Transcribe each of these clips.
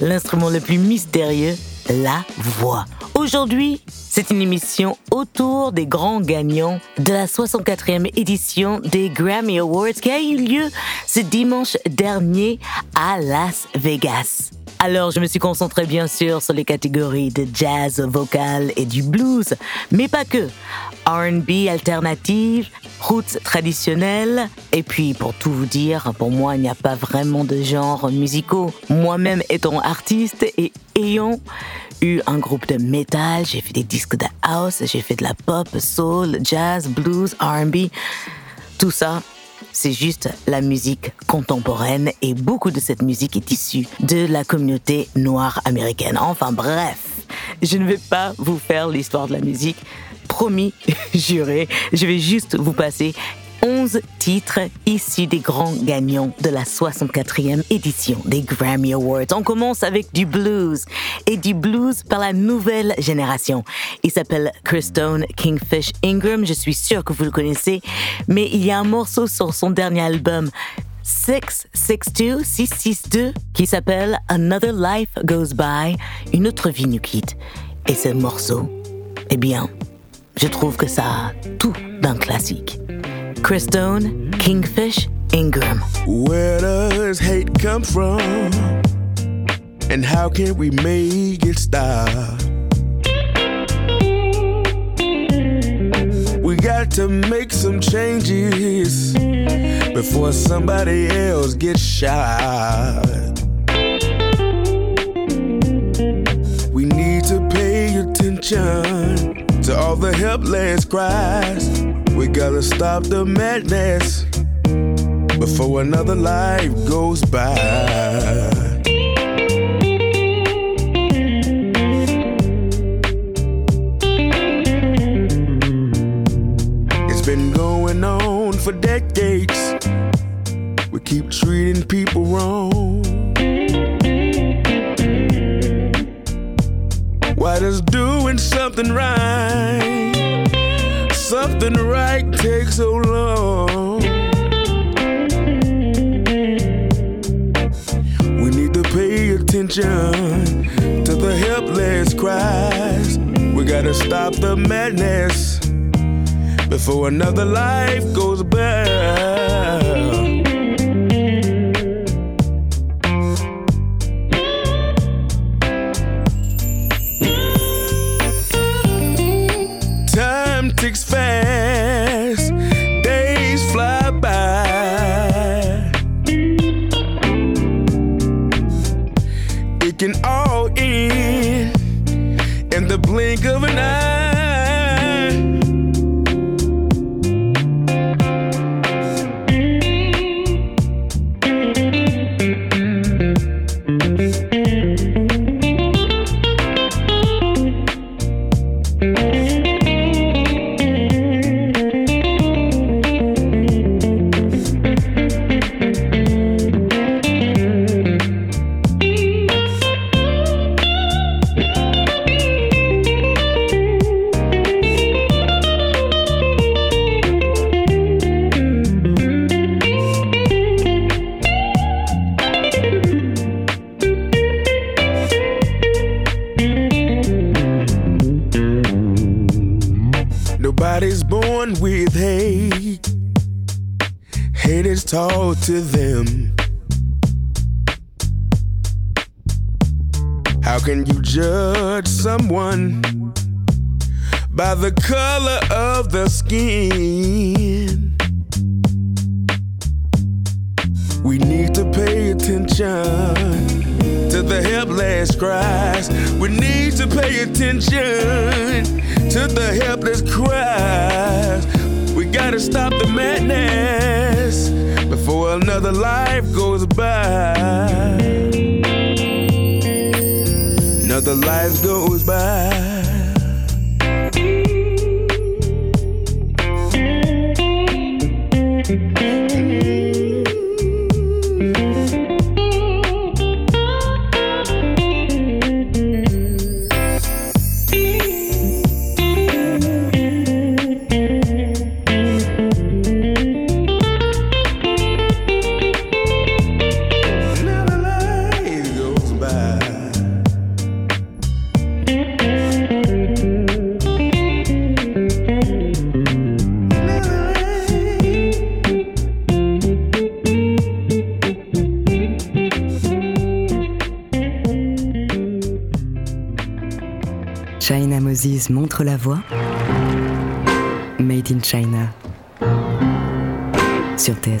l'instrument le plus mystérieux, la voix. Aujourd'hui, c'est une émission autour des grands gagnants de la 64e édition des Grammy Awards qui a eu lieu ce dimanche dernier à Las Vegas. Alors, je me suis concentré bien sûr sur les catégories de jazz vocal et du blues, mais pas que. RB alternative, roots traditionnels, et puis pour tout vous dire, pour moi, il n'y a pas vraiment de genres musicaux. Moi-même étant artiste et ayant eu un groupe de metal, j'ai fait des disques de house, j'ai fait de la pop, soul, jazz, blues, RB. Tout ça, c'est juste la musique contemporaine et beaucoup de cette musique est issue de la communauté noire américaine. Enfin bref, je ne vais pas vous faire l'histoire de la musique. Promis, juré, je vais juste vous passer 11 titres issus des grands gagnants de la 64e édition des Grammy Awards. On commence avec du blues et du blues par la nouvelle génération. Il s'appelle Chris Stone Kingfish Ingram. Je suis sûre que vous le connaissez, mais il y a un morceau sur son dernier album 662, 662 qui s'appelle Another Life Goes By, une autre vie nous quitte. Et ce morceau, eh bien, je trouve que ça a tout d'un classique. Chris Stone, Kingfish, Ingram. Where does hate come from? And how can we make it stop? We got to make some changes before somebody else gets shot. We need to pay attention to all the helpless cries. We gotta stop the madness before another life goes by. It's been going on for decades. We keep treating people wrong. Why does doing something right, something right takes so long? We need to pay attention to the helpless cries. We gotta stop the madness before another life goes by. To the helpless cries. We need to pay attention to the helpless cries. We gotta stop the madness before another life goes by. Another life goes by.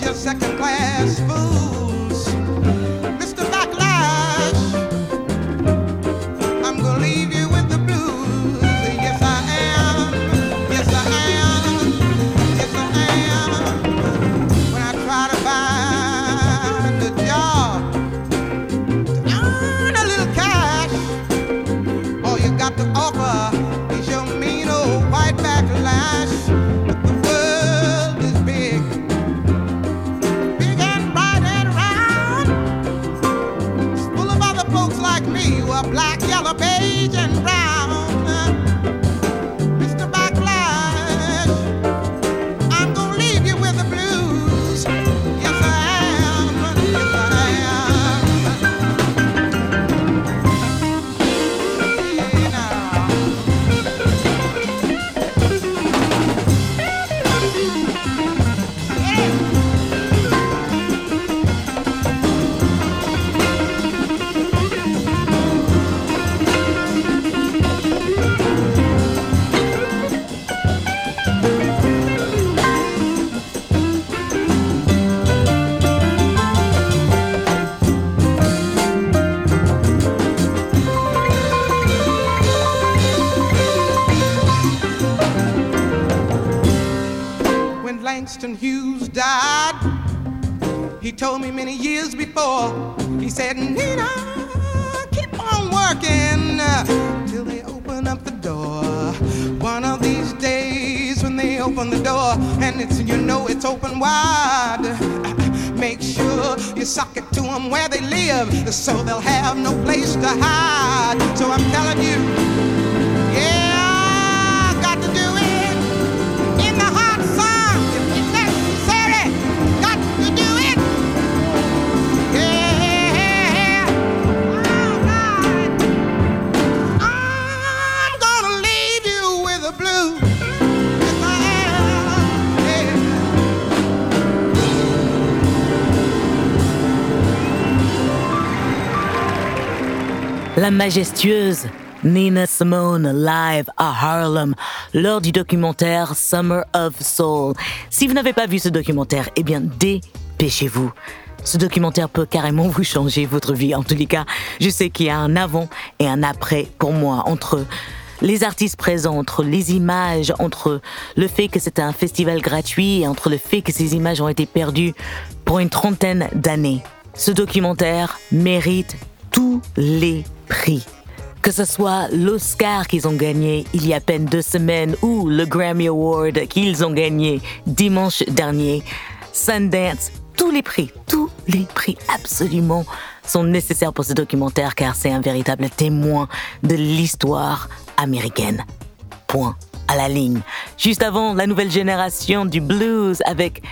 you're second class. Sur died. He told me many years before. He said, Nina, keep on working uh, till they open up the door. One of these days when they open the door and it's you know it's open wide. Make sure you sock it to them where they live so they'll have no place to hide. So I'm telling you. La majestueuse Nina Simone live à Harlem lors du documentaire Summer of Soul. Si vous n'avez pas vu ce documentaire, eh bien dépêchez-vous. Ce documentaire peut carrément vous changer votre vie. En tous les cas, je sais qu'il y a un avant et un après pour moi entre les artistes présents, entre les images, entre le fait que c'était un festival gratuit et entre le fait que ces images ont été perdues pour une trentaine d'années. Ce documentaire mérite tous les prix. Que ce soit l'Oscar qu'ils ont gagné il y a à peine deux semaines ou le Grammy Award qu'ils ont gagné dimanche dernier, Sundance, tous les prix, tous les prix absolument sont nécessaires pour ce documentaire car c'est un véritable témoin de l'histoire américaine. Point à la ligne. Juste avant, la nouvelle génération du blues avec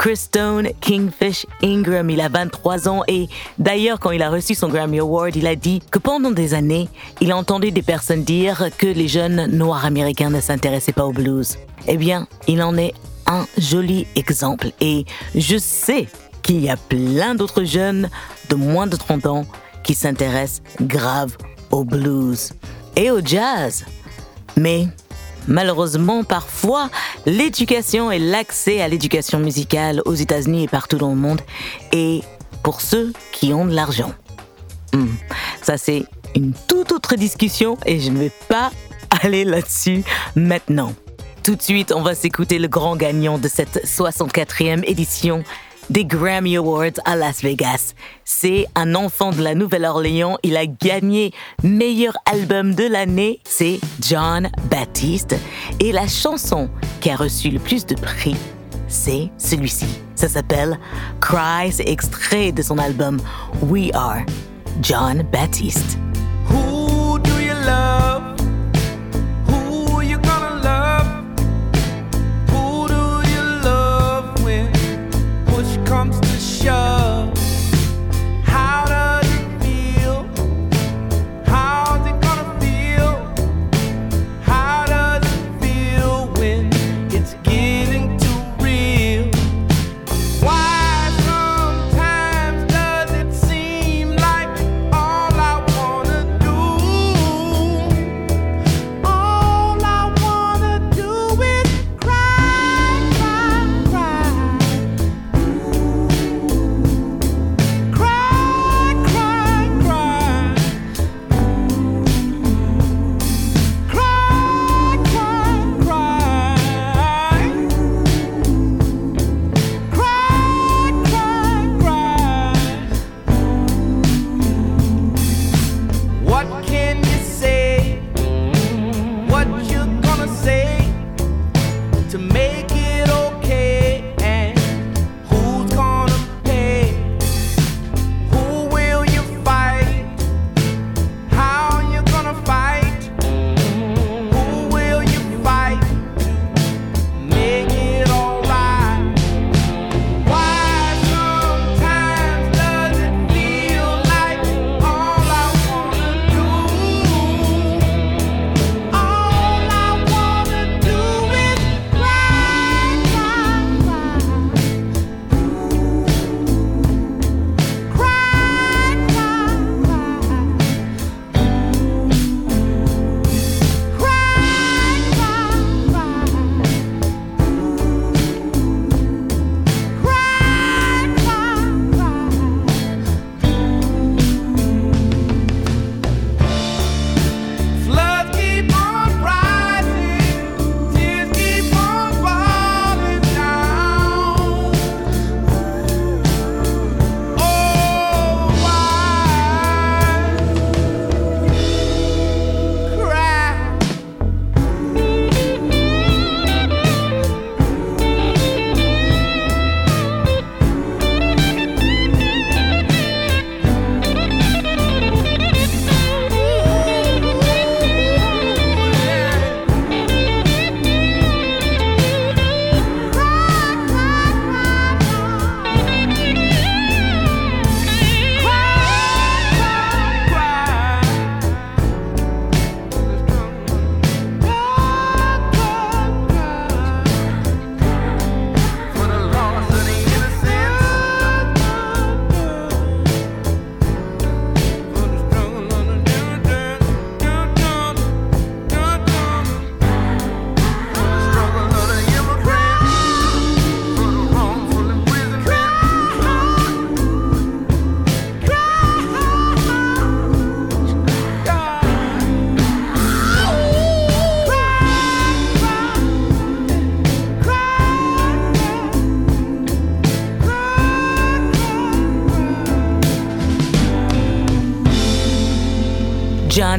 Chris Stone, Kingfish Ingram, il a 23 ans et d'ailleurs quand il a reçu son Grammy Award, il a dit que pendant des années, il a entendu des personnes dire que les jeunes noirs américains ne s'intéressaient pas au blues. Eh bien, il en est un joli exemple et je sais qu'il y a plein d'autres jeunes de moins de 30 ans qui s'intéressent grave au blues et au jazz. Mais malheureusement, parfois, l'éducation et l'accès à l'éducation musicale aux États-Unis et partout dans le monde est pour ceux qui ont de l'argent. Hmm, ça, c'est une toute autre discussion et je ne vais pas aller là-dessus maintenant. Tout de suite, on va s'écouter le grand gagnant de cette 64e édition des Grammy Awards à Las Vegas. C'est un enfant de la Nouvelle-Orléans. Il a gagné meilleur album de l'année. C'est John Baptiste. Et la chanson qui a reçu le plus de prix, c'est celui-ci. Ça s'appelle Cry. C'est extrait de son album We Are John Baptiste. Who do you love? Comes to shove?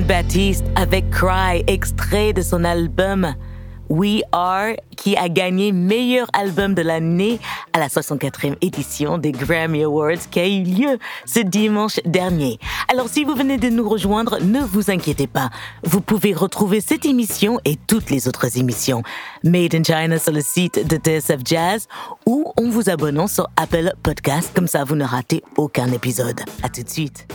John Baptiste avec Cry, extrait de son album We Are, qui a gagné meilleur album de l'année à la 64e édition des Grammy Awards qui a eu lieu ce dimanche dernier. Alors si vous venez de nous rejoindre, ne vous inquiétez pas. Vous pouvez retrouver cette émission et toutes les autres émissions Made in China sur le site de TSF Jazz ou en vous abonnant sur Apple Podcast. Comme ça, vous ne ratez aucun épisode. À tout de suite.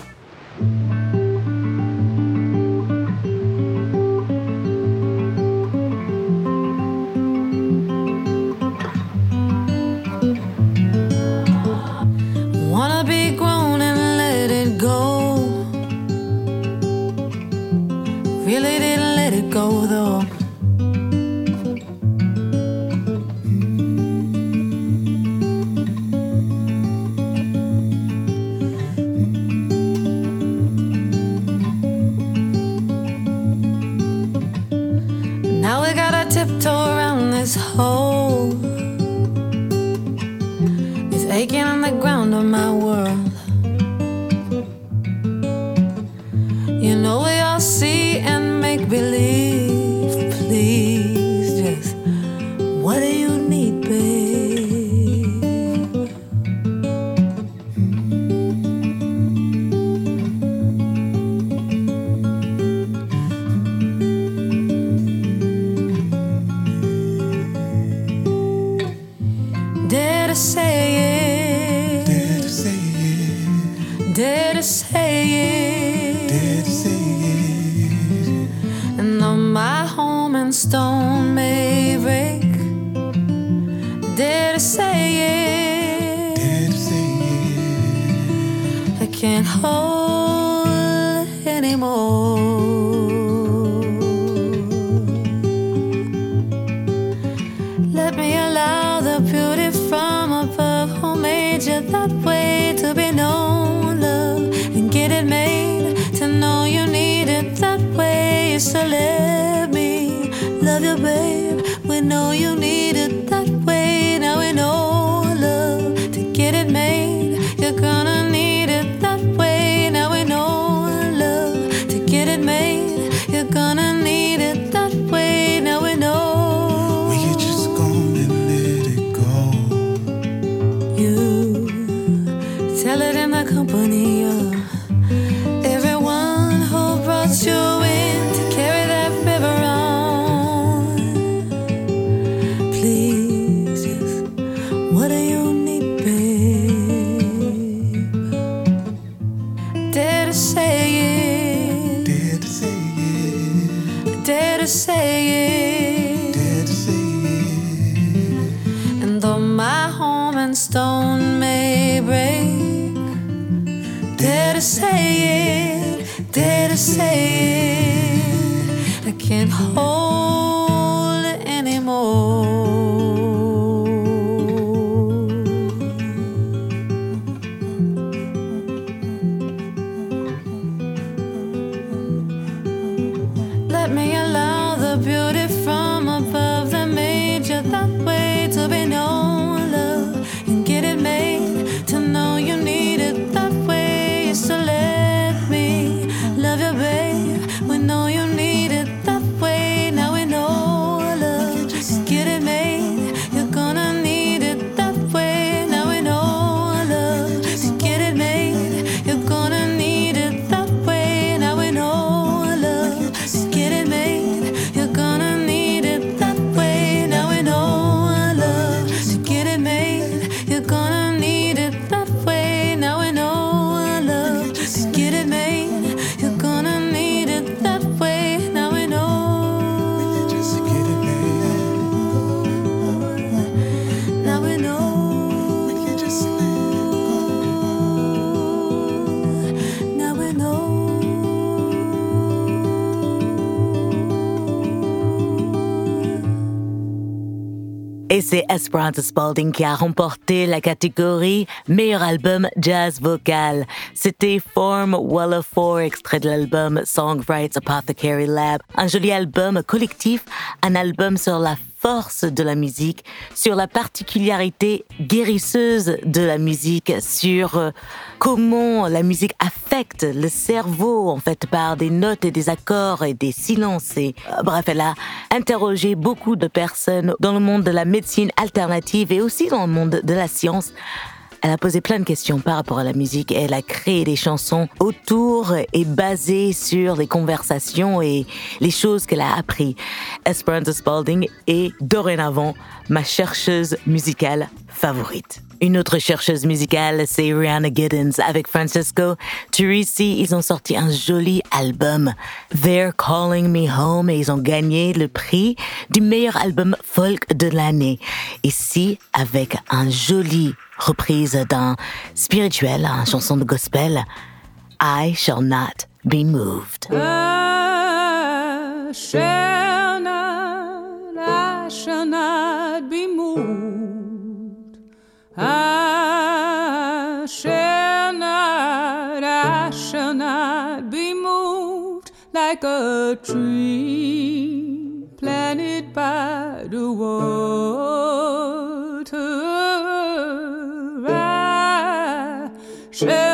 wanna be grown and let it go. Really didn't let it go though. Now we gotta tiptoe around this hole. Aching on the ground of my world. You know we all see and make believe. Dare to say it. dare to say it. And though my home and stone may break, dare to say it. Dare to say it, I can't hold know you 以后。Spalding qui a remporté la catégorie meilleur album jazz vocal. C'était Form Weller 4, extrait de l'album Songwrites Apothecary Lab. Un joli album collectif, un album sur la de la musique, sur la particularité guérisseuse de la musique, sur euh, comment la musique affecte le cerveau, en fait, par des notes et des accords et des silences. Et, euh, bref, elle a interrogé beaucoup de personnes dans le monde de la médecine alternative et aussi dans le monde de la science. Elle a posé plein de questions par rapport à la musique et elle a créé des chansons autour et basées sur les conversations et les choses qu'elle a appris. Esperanza Spalding est dorénavant ma chercheuse musicale favorite. Une autre chercheuse musicale, c'est Rihanna Giddens. Avec Francesco Turisi, ils ont sorti un joli album, They're Calling Me Home, et ils ont gagné le prix du meilleur album folk de l'année. Ici, avec un joli reprise d'un spirituel, une chanson de gospel, I Shall Not Be Moved. I shall not, I shall not be moved. I shall not, I shall not be moved like a tree planted by the water. Je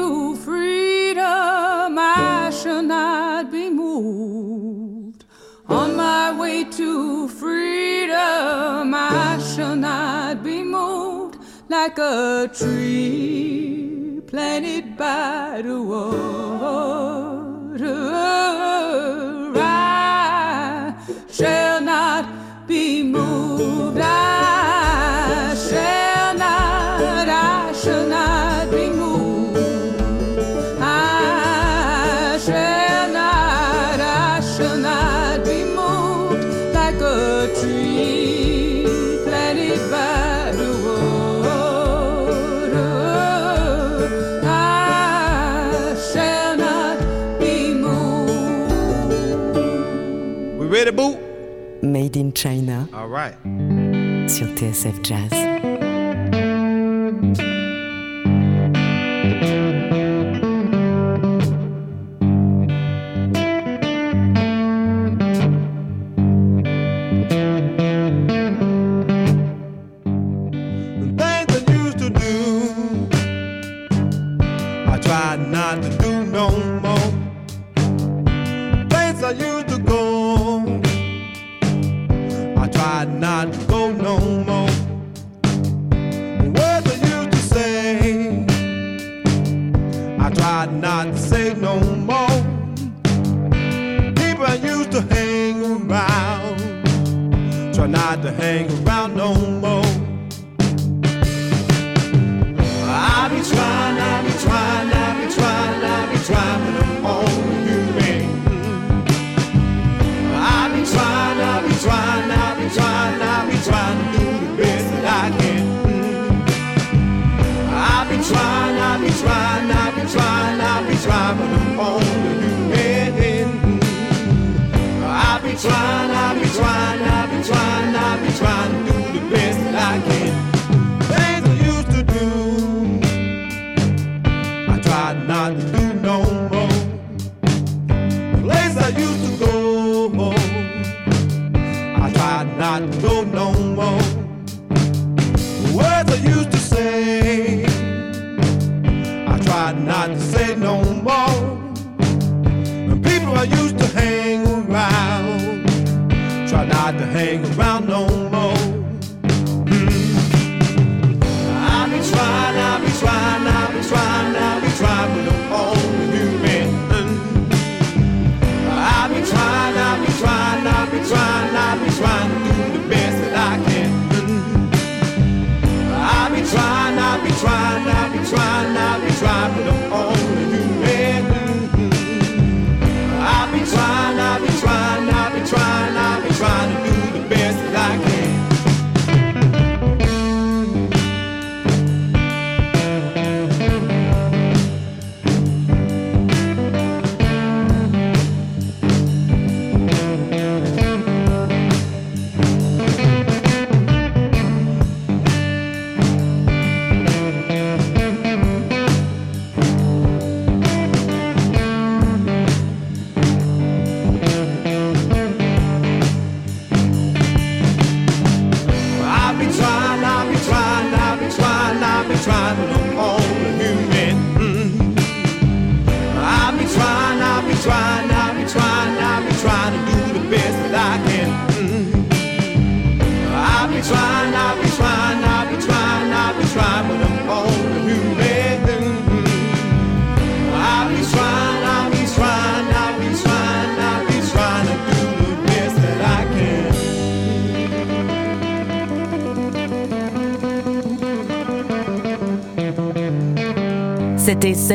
to freedom, I shall not be moved. On my way to freedom, I shall not be moved like a tree planted by the water. I shall Made in China All right. sur TSF Jazz. Not to hang around no more. Trying,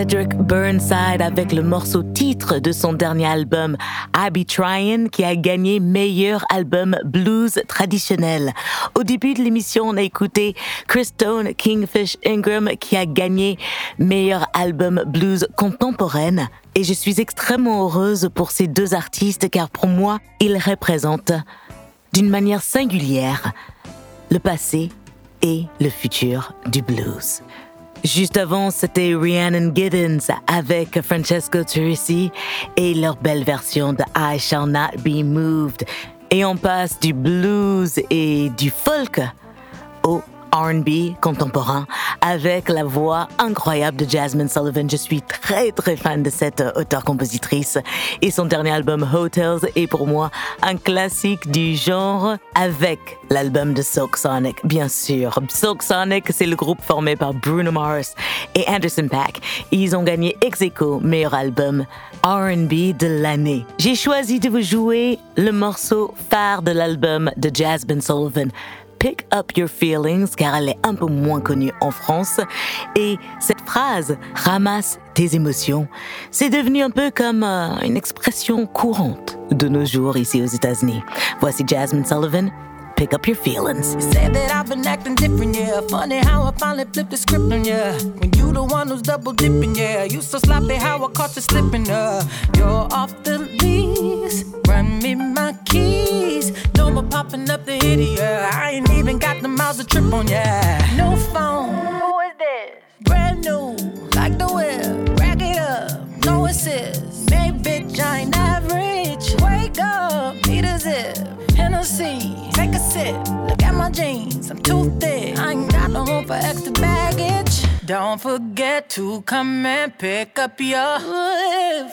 Cedric Burnside avec le morceau titre de son dernier album I Be Tryin' qui a gagné meilleur album blues traditionnel. Au début de l'émission, on a écouté Chris Stone, Kingfish Ingram qui a gagné meilleur album blues contemporaine. Et je suis extrêmement heureuse pour ces deux artistes car pour moi, ils représentent d'une manière singulière le passé et le futur du blues. Juste avant, c'était Rhiannon Giddens avec Francesco Turisi et leur belle version de I Shall Not Be Moved. Et on passe du blues et du folk au R&B contemporain avec la voix incroyable de Jasmine Sullivan. Je suis très très fan de cette euh, auteure-compositrice et son dernier album Hotels est pour moi un classique du genre avec l'album de Silk Sonic, bien sûr. Silk Sonic, c'est le groupe formé par Bruno Mars et Anderson Paak. Ils ont gagné ex aequo meilleur album R&B de l'année. J'ai choisi de vous jouer le morceau phare de l'album de Jasmine Sullivan. Pick Up Your Feelings car elle est un peu moins connue en France. Et cette phrase, ramasse tes émotions, c'est devenu un peu comme euh, une expression courante de nos jours ici aux États-Unis. Voici Jasmine Sullivan, Pick Up Your Feelings. You Said that I've been acting different, yeah. Funny how I finally flipped the script on ya. When you the one who's double dipping, yeah. You so sloppy how I caught you slipping, uh. You're off the lease, run me my keys. No more popping up the hitty, yeah. I ain't even got the miles to trip on, yeah. No phone. Who is this? Brand new, like the whip. Rack it up, no assist. Hey, bitch, I ain't average. Wake up, need a zip. Hennessy, take a sip. Look at my jeans, I'm too thick. I ain't got no room for extra baggage. Don't forget to come and pick up your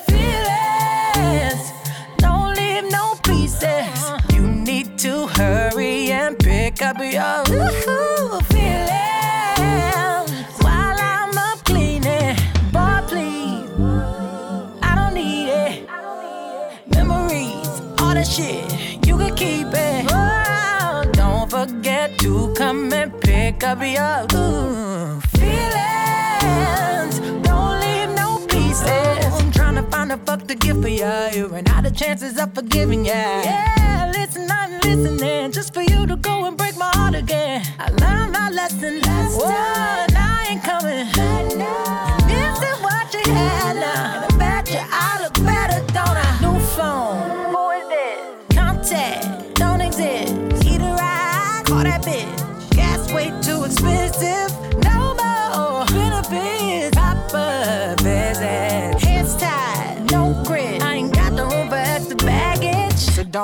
feelings. Don't leave no pieces. You need to hurry and pick up your feelings while I'm up cleaning. Boy, please, I don't need it. Memories, all that shit, to come and pick up your ooh, feelings. Don't leave no pieces. I'm trying to find a fuck to give for ya. You ran out of chances of forgiving ya. Yeah, listen, I'm listening just for you to go and break my heart again. I learned my lesson last time. Now I ain't coming. This is what you had now. And I bet you I look better, don't I? New phone.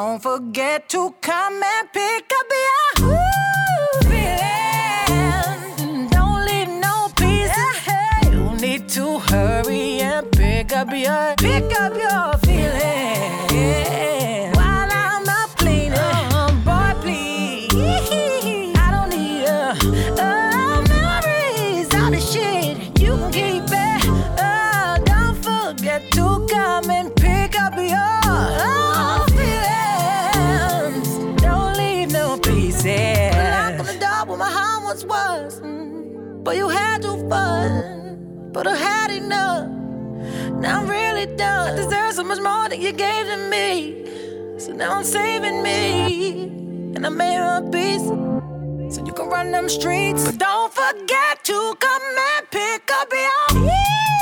Don't forget to come and pick up your. Don't leave no pieces. You need to hurry and pick up your pick up your fun. But I had enough. Now I'm really done. I deserve so much more than you gave to me. So now I'm saving me. And I made a peace. So you can run them streets. But don't forget to come and pick up your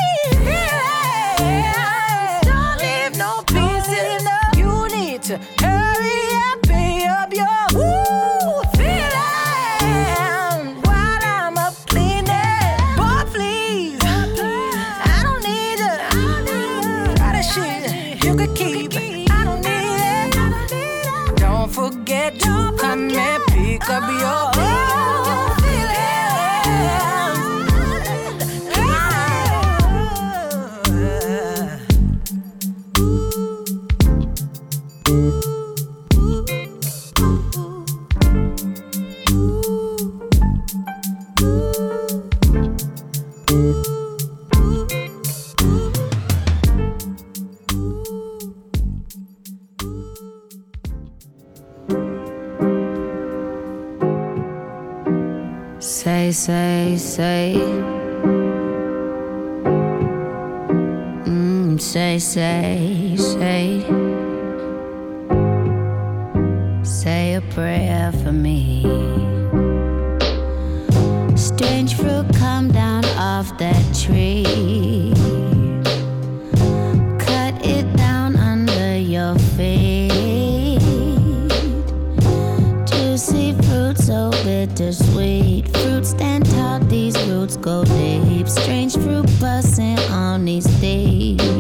say, say. Mm, say, say. Strange fruit busting on these days.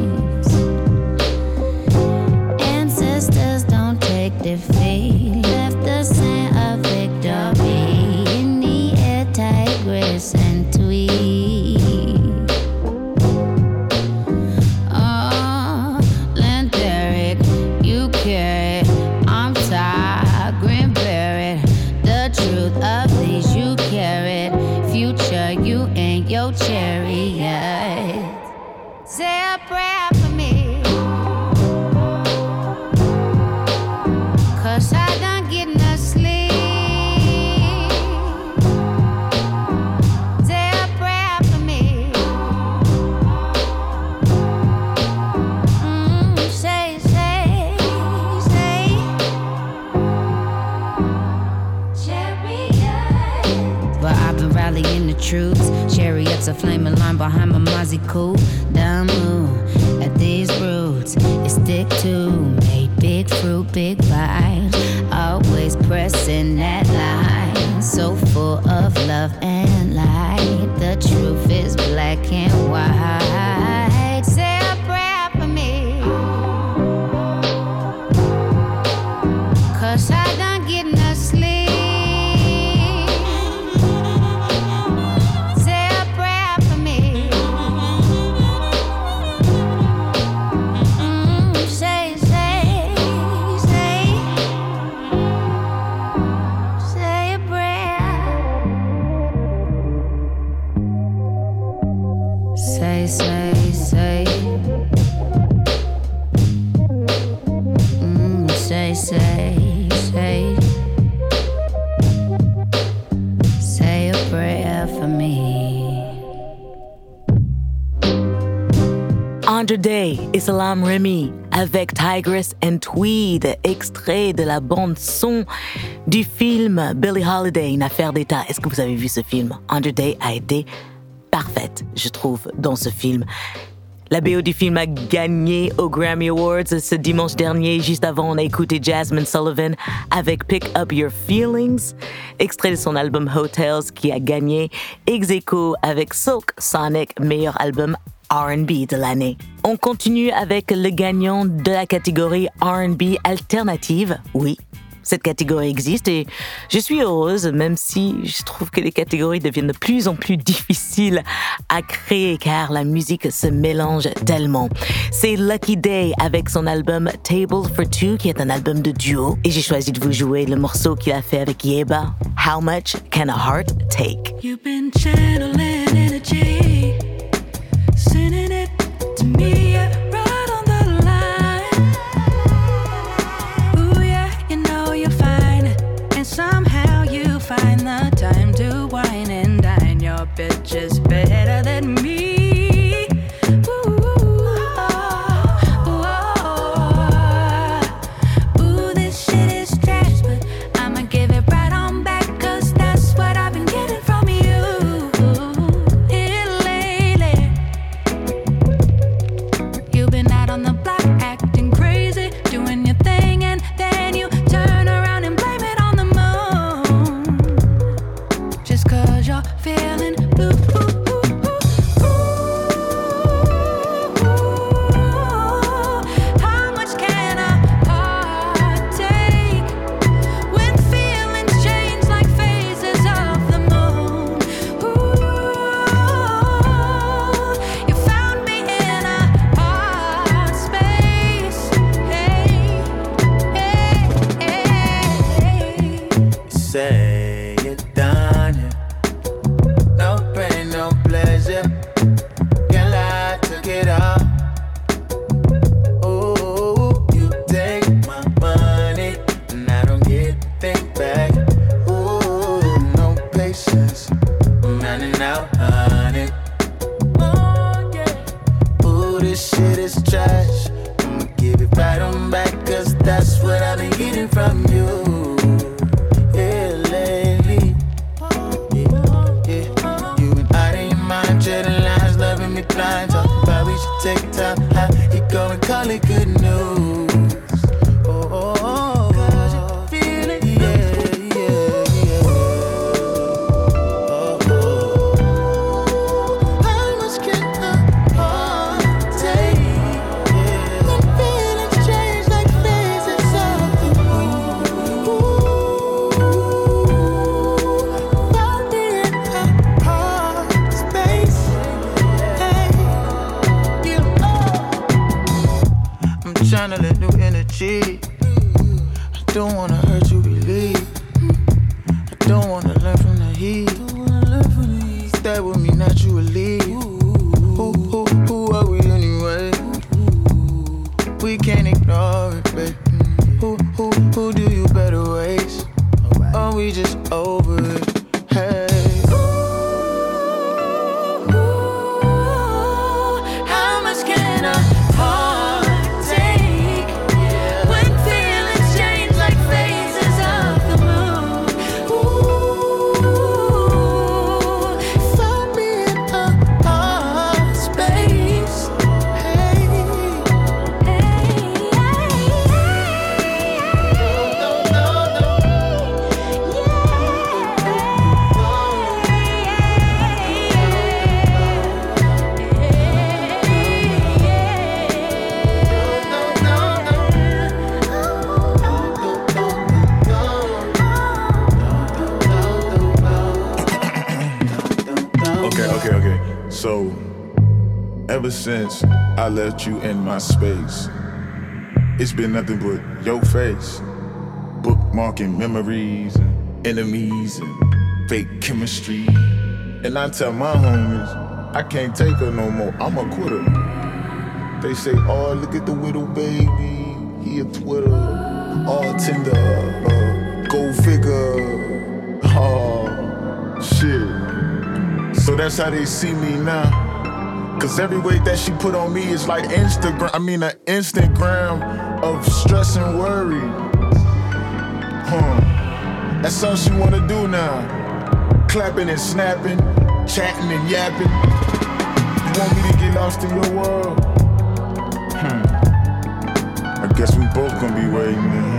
Flame line behind my Mozzie coupe. Damu at these roots. It stick to made big fruit, big vibes. Always pressing that line. So full of love and light. The truth is black and white. Andre Day et Salam Remy avec Tigress and Tweed, extrait de la bande son du film Billie Holiday, une affaire d'État. Est-ce que vous avez vu ce film? Andre Day a été parfaite, je trouve, dans ce film. La BO du film a gagné aux Grammy Awards ce dimanche dernier. Juste avant, on a écouté Jasmine Sullivan avec Pick Up Your Feelings, extrait de son album Hotels qui a gagné ex aequo avec Silk Sonic, meilleur album RB de l'année. On continue avec le gagnant de la catégorie RB alternative. Oui, cette catégorie existe et je suis heureuse, même si je trouve que les catégories deviennent de plus en plus difficiles à créer car la musique se mélange tellement. C'est Lucky Day avec son album Table for Two qui est un album de duo et j'ai choisi de vous jouer le morceau qu'il a fait avec Yeba, How Much Can a Heart Take? Bitch is better than me. Okay, okay, okay. So, ever since I left you in my space, it's been nothing but your face. Bookmarking memories and enemies and fake chemistry. And I tell my homies, I can't take her no more. I'm a quitter. They say, oh, look at the widow baby. He a Twitter. All tender. Uh, go figure. Oh, shit. So that's how they see me now. Cause every weight that she put on me is like Instagram. I mean, an Instagram of stress and worry. Huh. That's all she wanna do now clapping and snapping, chatting and yapping. You want me to get lost in your world? Hmm. I guess we both gonna be waiting.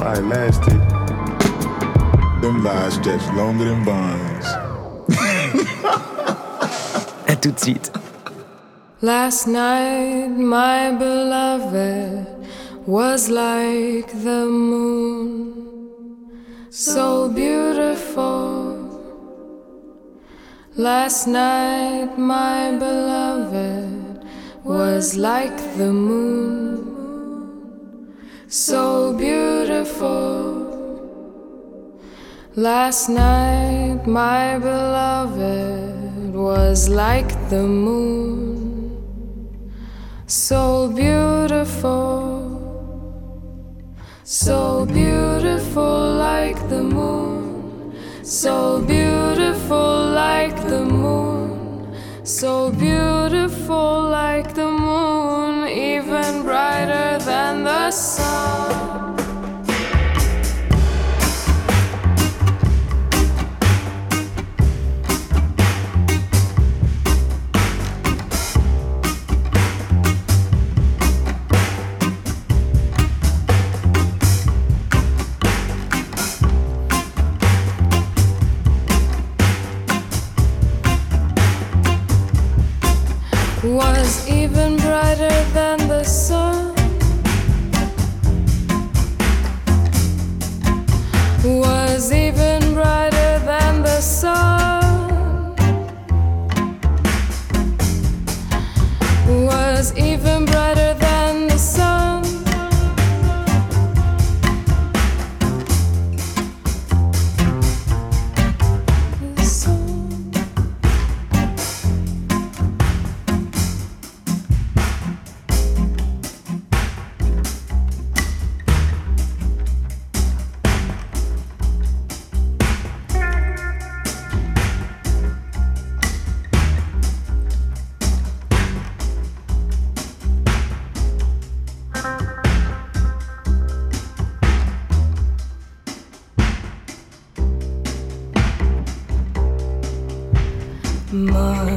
Was fun while it lasted. Them lies stretch longer than bonds. À tout de suite. Last night, my beloved was like the moon, so beautiful. Last night, my beloved was like the moon, so beautiful. Last night, my beloved was like the moon. So beautiful, so beautiful like the moon, so beautiful like the moon, so beautiful like the more.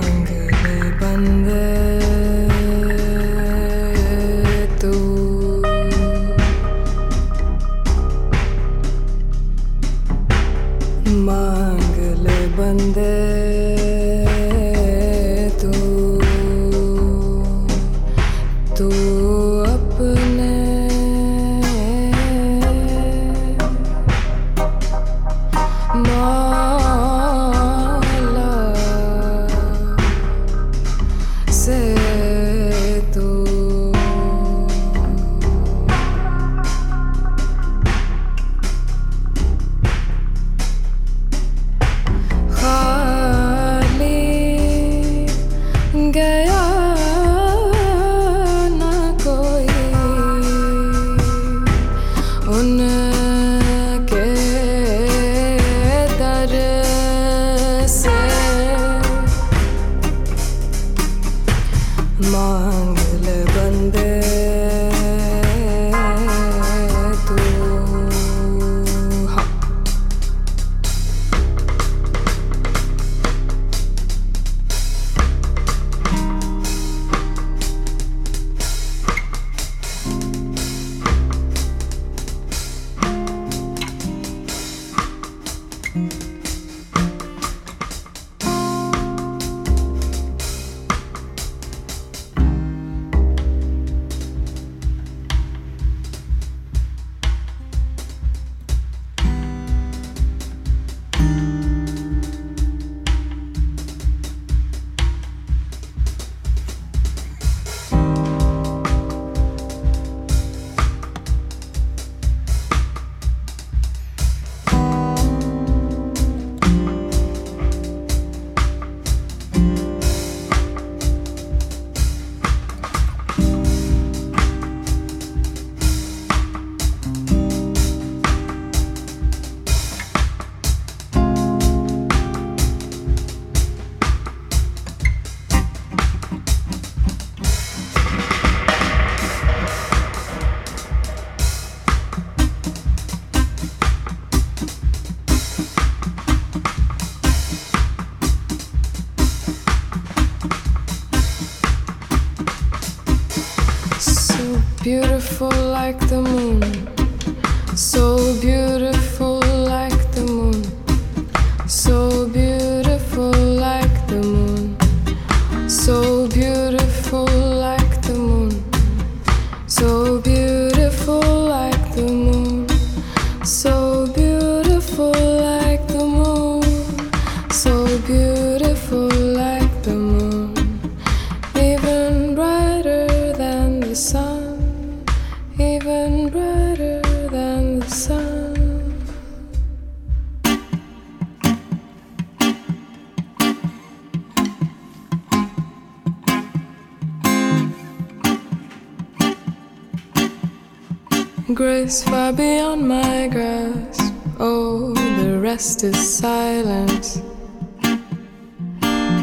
Grace far beyond my grasp. Oh, the rest is silence.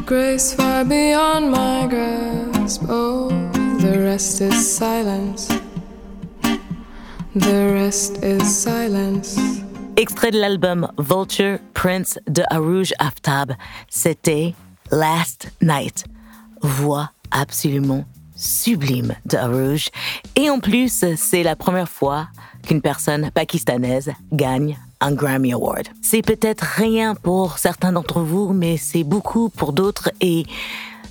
Grace far beyond my grasp. Oh, the rest is silence. The rest is silence. Extrait de l'album Vulture Prince de Arouge Aftab, c'était Last Night. Voix absolument sublime de Arouge. Et en plus, c'est la première fois qu'une personne pakistanaise gagne un Grammy Award. C'est peut-être rien pour certains d'entre vous, mais c'est beaucoup pour d'autres et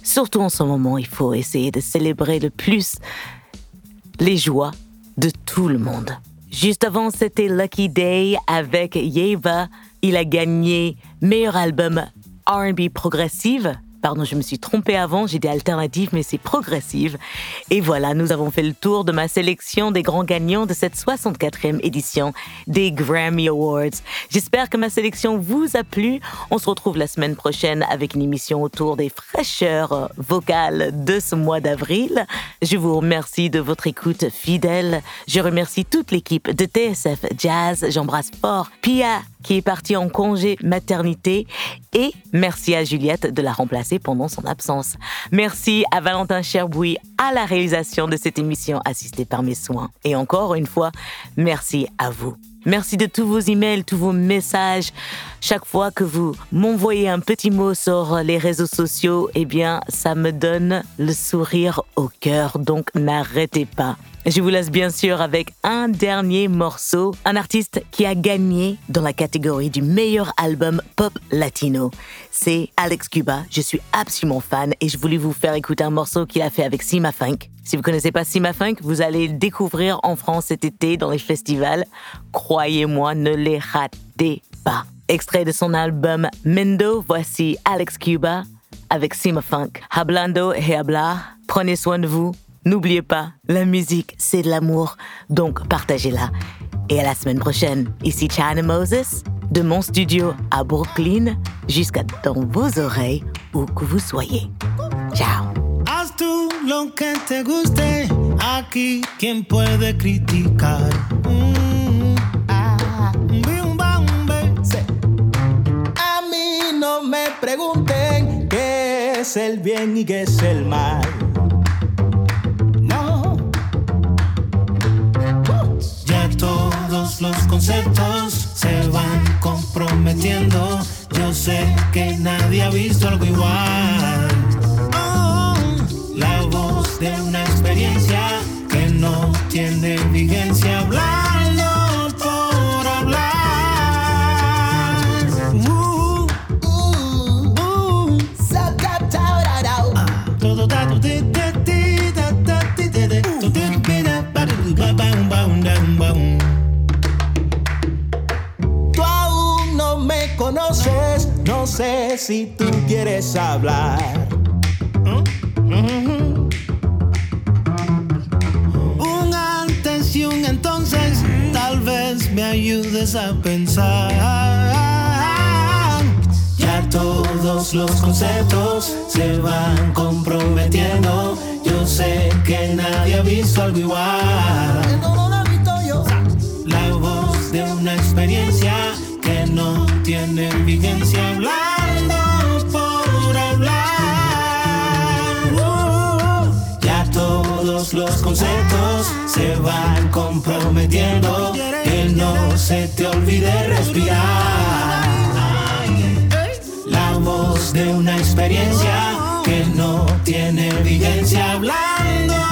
surtout en ce moment, il faut essayer de célébrer le plus les joies de tout le monde. Juste avant, c'était Lucky Day avec Yeva. Il a gagné meilleur album R&B progressive. Pardon, je me suis trompée avant, j'ai dit alternative, mais c'est progressive. Et voilà, nous avons fait le tour de ma sélection des grands gagnants de cette 64e édition des Grammy Awards. J'espère que ma sélection vous a plu. On se retrouve la semaine prochaine avec une émission autour des fraîcheurs vocales de ce mois d'avril. Je vous remercie de votre écoute fidèle. Je remercie toute l'équipe de TSF Jazz. J'embrasse fort Pia qui est partie en congé maternité et merci à Juliette de la remplacer pendant son absence. Merci à Valentin Cherbouy à la réalisation de cette émission assistée par mes soins. Et encore une fois, merci à vous. Merci de tous vos emails, tous vos messages. Chaque fois que vous m'envoyez un petit mot sur les réseaux sociaux, eh bien, ça me donne le sourire au cœur. Donc, n'arrêtez pas. Je vous laisse bien sûr avec un dernier morceau, un artiste qui a gagné dans la catégorie du meilleur album pop latino. C'est Alex Cuba. Je suis absolument fan et je voulais vous faire écouter un morceau qu'il a fait avec Sima Funk. Si vous connaissez pas Sima Funk, vous allez le découvrir en France cet été dans les festivals. Croyez-moi, ne les ratez pas. Extrait de son album Mendo, voici Alex Cuba avec Sima Funk. Hablando et habla, prenez soin de vous. N'oubliez pas, la musique, c'est de l'amour, donc partagez-la. Et à la semaine prochaine, ici China Moses, de mon studio à Brooklyn jusqu'à dans vos oreilles, où que vous soyez. Ciao! Haz lo que te guste, bien mal. Todos los conceptos se van comprometiendo. Yo sé que nadie ha visto algo igual. Oh, la voz de una experiencia que no tiene vigencia. Hablando si tú quieres hablar. Un antes y un entonces, tal vez me ayudes a pensar. Ya todos los conceptos se van comprometiendo. Yo sé que nadie ha visto algo igual. La voz de una experiencia que no tiene vigencia. Conceptos se van comprometiendo. Que no se te olvide respirar. La voz de una experiencia que no tiene vigencia. Hablar